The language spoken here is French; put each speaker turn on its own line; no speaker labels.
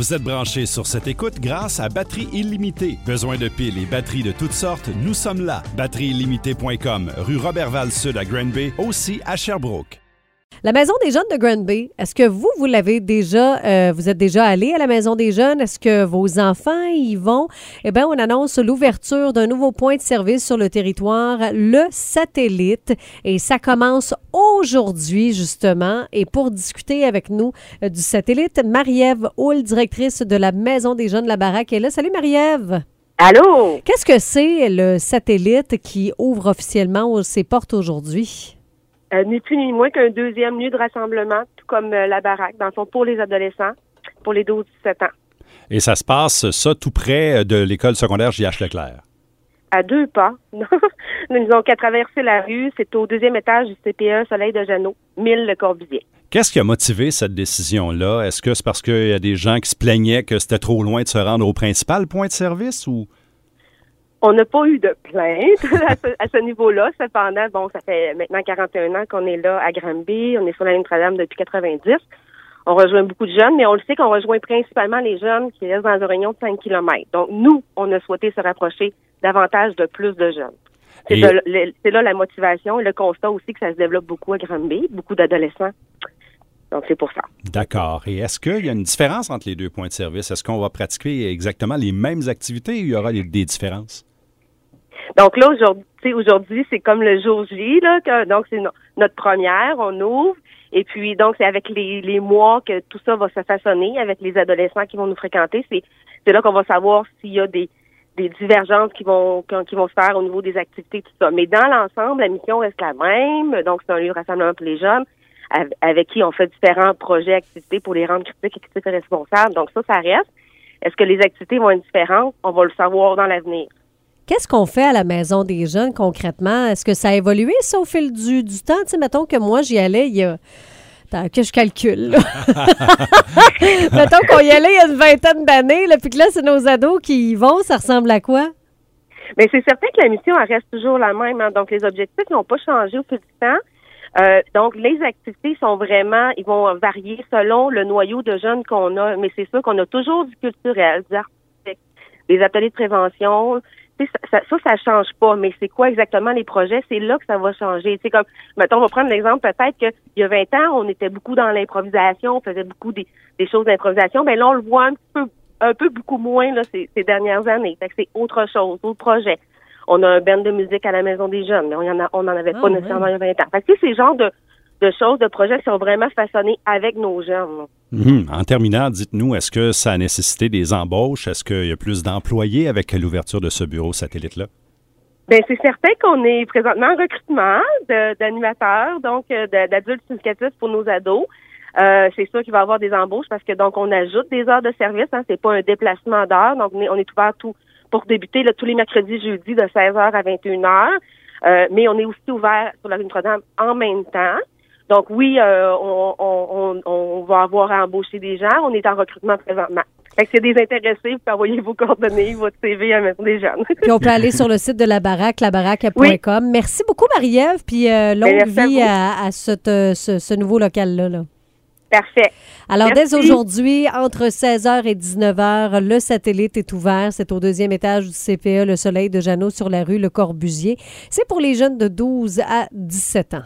Vous êtes branché sur cette écoute grâce à Batterie illimitée. Besoin de piles et batteries de toutes sortes, nous sommes là. Batterieillimitée.com, rue Robertval Sud à Granby, aussi à Sherbrooke.
La Maison des Jeunes de Granby, est-ce que vous, vous l'avez déjà, euh, vous êtes déjà allé à la Maison des Jeunes? Est-ce que vos enfants y vont? Eh bien, on annonce l'ouverture d'un nouveau point de service sur le territoire, le satellite. Et ça commence aujourd'hui, justement. Et pour discuter avec nous euh, du satellite, Marie-Ève Houle, directrice de la Maison des Jeunes de la Baraque, est là. Salut, Marie-Ève!
Allô?
Qu'est-ce que c'est le satellite qui ouvre officiellement ses portes aujourd'hui?
Euh, ni plus ni moins qu'un deuxième lieu de rassemblement, tout comme euh, la baraque, dans le fond, pour les adolescents, pour les 12-17 ans.
Et ça se passe, ça, tout près de l'école secondaire J.H. Leclerc?
À deux pas. Nous n'avons qu'à traverser la rue. C'est au deuxième étage du CPE Soleil de Jeannot, 1000 Le Corbusier.
Qu'est-ce qui a motivé cette décision-là? Est-ce que c'est parce qu'il y a des gens qui se plaignaient que c'était trop loin de se rendre au principal point de service ou?
On n'a pas eu de plainte à ce, niveau-là. Cependant, bon, ça fait maintenant 41 ans qu'on est là à Granby. On est sur la ligne Notre-Dame depuis 90. On rejoint beaucoup de jeunes, mais on le sait qu'on rejoint principalement les jeunes qui restent dans un rayon de 5 km. Donc, nous, on a souhaité se rapprocher davantage de plus de jeunes. C'est là la motivation et le constat aussi que ça se développe beaucoup à Granby, beaucoup d'adolescents. Donc, c'est pour ça.
D'accord. Et est-ce qu'il y a une différence entre les deux points de service? Est-ce qu'on va pratiquer exactement les mêmes activités ou il y aura des différences?
Donc là, aujourd'hui, c'est comme le jour J, là, donc c'est notre première, on ouvre. Et puis, donc, c'est avec les, les mois que tout ça va se façonner, avec les adolescents qui vont nous fréquenter. C'est, là qu'on va savoir s'il y a des, des divergences qui vont, qui vont se faire au niveau des activités, tout ça. Mais dans l'ensemble, la mission reste la même. Donc, c'est un lieu rassemblement pour les jeunes avec qui on fait différents projets, activités pour les rendre critiques, et responsables. Donc, ça, ça reste. Est-ce que les activités vont être différentes? On va le savoir dans l'avenir.
Qu'est-ce qu'on fait à la Maison des Jeunes concrètement? Est-ce que ça a évolué, ça, au fil du, du temps? Tu sais, mettons que moi, j'y allais il y a. Attends, que je calcule. mettons qu'on y allait il y a une vingtaine d'années, puis que là, c'est nos ados qui y vont. Ça ressemble à quoi?
Bien, c'est certain que la mission, elle reste toujours la même. Hein. Donc, les objectifs n'ont pas changé au fil du temps. Euh, donc, les activités sont vraiment, ils vont varier selon le noyau de jeunes qu'on a, mais c'est sûr qu'on a toujours du culturel, du artistique, des ateliers de prévention, ça, ça, ça change pas, mais c'est quoi exactement les projets? C'est là que ça va changer. C'est comme, mettons, on va prendre l'exemple peut-être qu'il y a 20 ans, on était beaucoup dans l'improvisation, on faisait beaucoup des, choses d'improvisation. Ben là, on le voit un peu, un peu beaucoup moins là, ces, dernières années. Fait que c'est autre chose, autre projet. On a un band de musique à la Maison des Jeunes, mais on en, a, on en avait pas ah, nécessairement il y a 20 ans. Fait que c'est genre de de choses, de projets qui sont vraiment façonnés avec nos jeunes.
Mhm. En terminant, dites-nous, est-ce que ça a nécessité des embauches? Est-ce qu'il y a plus d'employés avec l'ouverture de ce bureau satellite-là?
Bien, c'est certain qu'on est présentement en recrutement d'animateurs, donc euh, d'adultes significatifs pour nos ados. Euh, c'est sûr qu'il va y avoir des embauches parce que donc on ajoute des heures de service, hein, c'est pas un déplacement d'heures, donc on est, ouvert tout pour débuter tous les mercredis, jeudis de 16h à 21h. Euh, mais on est aussi ouvert sur la rue Notre-Dame en même temps. Donc oui, euh, on, va avoir à embaucher des gens. On est en recrutement présentement. Fait que c'est des intéressés, vous pouvez envoyer vos coordonnées, votre CV à Maison des jeunes.
puis on peut aller sur le site de la baraque, labaraque.com. Merci beaucoup, Marie-Ève, puis euh, longue vie à, ce, nouveau local-là. Là.
Parfait.
Alors, dès aujourd'hui, entre 16h et 19h, le satellite est ouvert. C'est au deuxième étage du CPE, le Soleil de Jeannot, sur la rue Le Corbusier. C'est pour les jeunes de 12 à 17 ans.